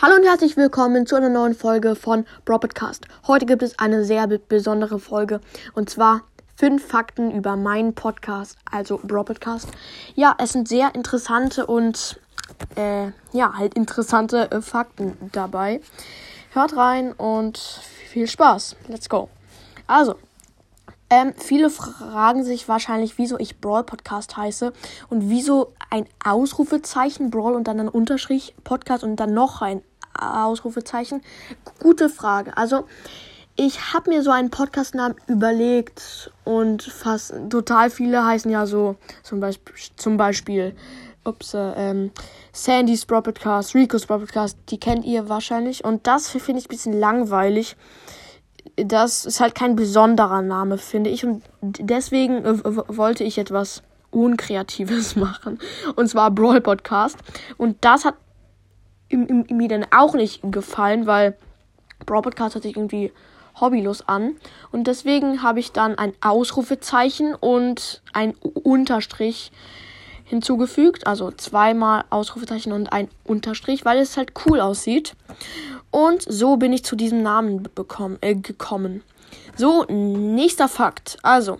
Hallo und herzlich willkommen zu einer neuen Folge von Broadcast. Heute gibt es eine sehr besondere Folge und zwar fünf Fakten über meinen Podcast, also Broadcast. Ja, es sind sehr interessante und äh, ja, halt interessante äh, Fakten dabei. Hört rein und viel Spaß. Let's go. Also, ähm, viele fragen sich wahrscheinlich, wieso ich Brawl Podcast heiße und wieso ein Ausrufezeichen Brawl und dann ein Unterstrich Podcast und dann noch ein Ausrufezeichen. Gute Frage. Also ich habe mir so einen Podcast-Namen überlegt und fast total viele heißen ja so zum Beispiel, zum Beispiel ups, äh, ähm, Sandy's Podcast, Rico's Podcast, die kennt ihr wahrscheinlich und das finde ich ein bisschen langweilig das ist halt kein besonderer Name, finde ich. Und deswegen äh, wollte ich etwas Unkreatives machen. Und zwar Brawl Podcast. Und das hat mir dann auch nicht gefallen, weil Brawl Podcast hat sich irgendwie hobbylos an. Und deswegen habe ich dann ein Ausrufezeichen und ein Unterstrich hinzugefügt. Also zweimal Ausrufezeichen und ein Unterstrich, weil es halt cool aussieht. Und so bin ich zu diesem Namen bekommen, äh, gekommen. So, nächster Fakt. Also,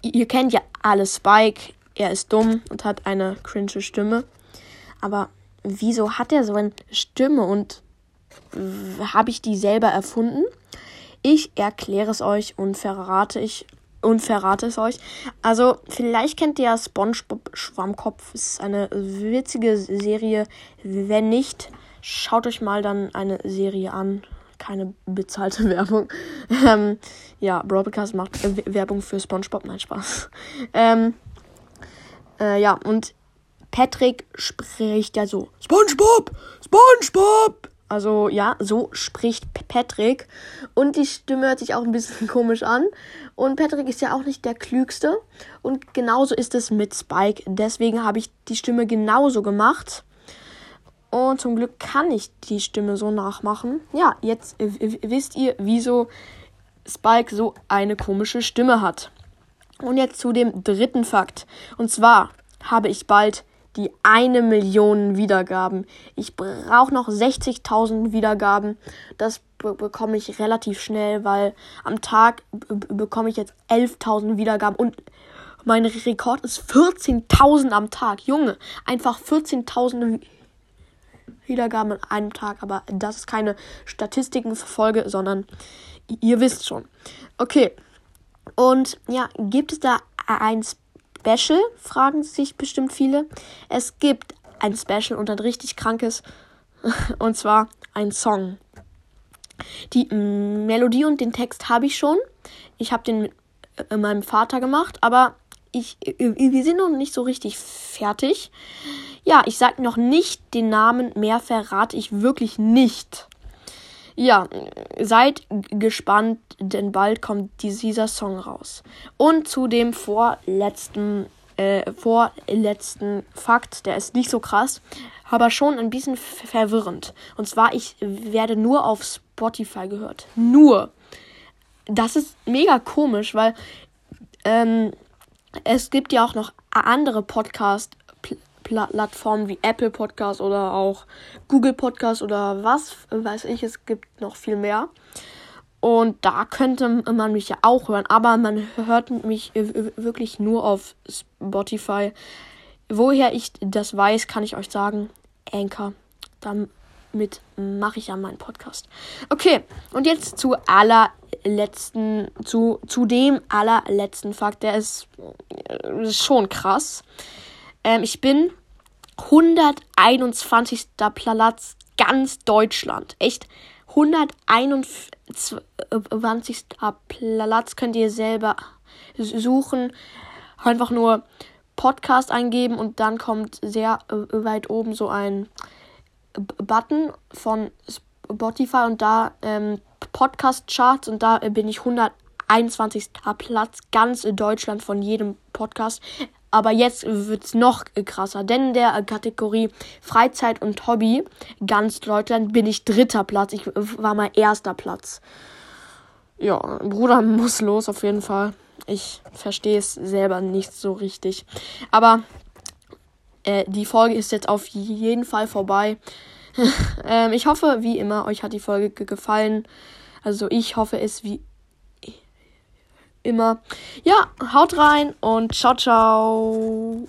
ihr kennt ja alle Spike. Er ist dumm und hat eine cringe Stimme. Aber wieso hat er so eine Stimme und habe ich die selber erfunden? Ich erkläre es euch und verrate ich und verrate es euch. Also, vielleicht kennt ihr ja SpongeBob Schwammkopf. Es ist eine witzige Serie. Wenn nicht, Schaut euch mal dann eine Serie an. Keine bezahlte Werbung. Ähm, ja, Broadcast macht Werbung für SpongeBob. Nein, Spaß. Ähm, äh, ja, und Patrick spricht ja so: SpongeBob! SpongeBob! Also ja, so spricht Patrick. Und die Stimme hört sich auch ein bisschen komisch an. Und Patrick ist ja auch nicht der Klügste. Und genauso ist es mit Spike. Deswegen habe ich die Stimme genauso gemacht. Und zum Glück kann ich die Stimme so nachmachen. Ja, jetzt wisst ihr, wieso Spike so eine komische Stimme hat. Und jetzt zu dem dritten Fakt. Und zwar habe ich bald die eine Million Wiedergaben. Ich brauche noch 60.000 Wiedergaben. Das bekomme ich relativ schnell, weil am Tag bekomme ich jetzt 11.000 Wiedergaben und mein Rekord ist 14.000 am Tag. Junge, einfach 14.000 Wiedergaben. An einem Tag, aber das ist keine Statistikenfolge, sondern ihr wisst schon. Okay. Und ja, gibt es da ein Special? Fragen sich bestimmt viele. Es gibt ein Special und ein richtig krankes. Und zwar ein Song. Die Melodie und den Text habe ich schon. Ich habe den mit äh, meinem Vater gemacht, aber ich, wir sind noch nicht so richtig fertig. Ja, ich sage noch nicht den Namen, mehr verrate ich wirklich nicht. Ja, seid gespannt, denn bald kommt dieser Song raus. Und zu dem vorletzten, äh, vorletzten Fakt, der ist nicht so krass, aber schon ein bisschen verwirrend. Und zwar, ich werde nur auf Spotify gehört. Nur. Das ist mega komisch, weil ähm, es gibt ja auch noch andere Podcast Plattformen wie Apple Podcast oder auch Google Podcast oder was weiß ich. Es gibt noch viel mehr. Und da könnte man mich ja auch hören, aber man hört mich wirklich nur auf Spotify. Woher ich das weiß, kann ich euch sagen. Anchor. Damit mache ich ja meinen Podcast. Okay, und jetzt zu allerletzten, zu, zu dem allerletzten Fakt. Der ist, ist schon krass. Ähm, ich bin 121. Platz ganz Deutschland. Echt 121. Platz könnt ihr selber suchen. Einfach nur Podcast eingeben und dann kommt sehr weit oben so ein Button von Spotify und da ähm, Podcast Charts und da bin ich 121. Platz ganz Deutschland von jedem Podcast. Aber jetzt wird es noch krasser, denn in der Kategorie Freizeit und Hobby ganz Deutschland bin ich dritter Platz. Ich war mal erster Platz. Ja, Bruder muss los auf jeden Fall. Ich verstehe es selber nicht so richtig. Aber äh, die Folge ist jetzt auf jeden Fall vorbei. ähm, ich hoffe, wie immer, euch hat die Folge gefallen. Also ich hoffe es wie immer. Ja, haut rein und ciao, ciao.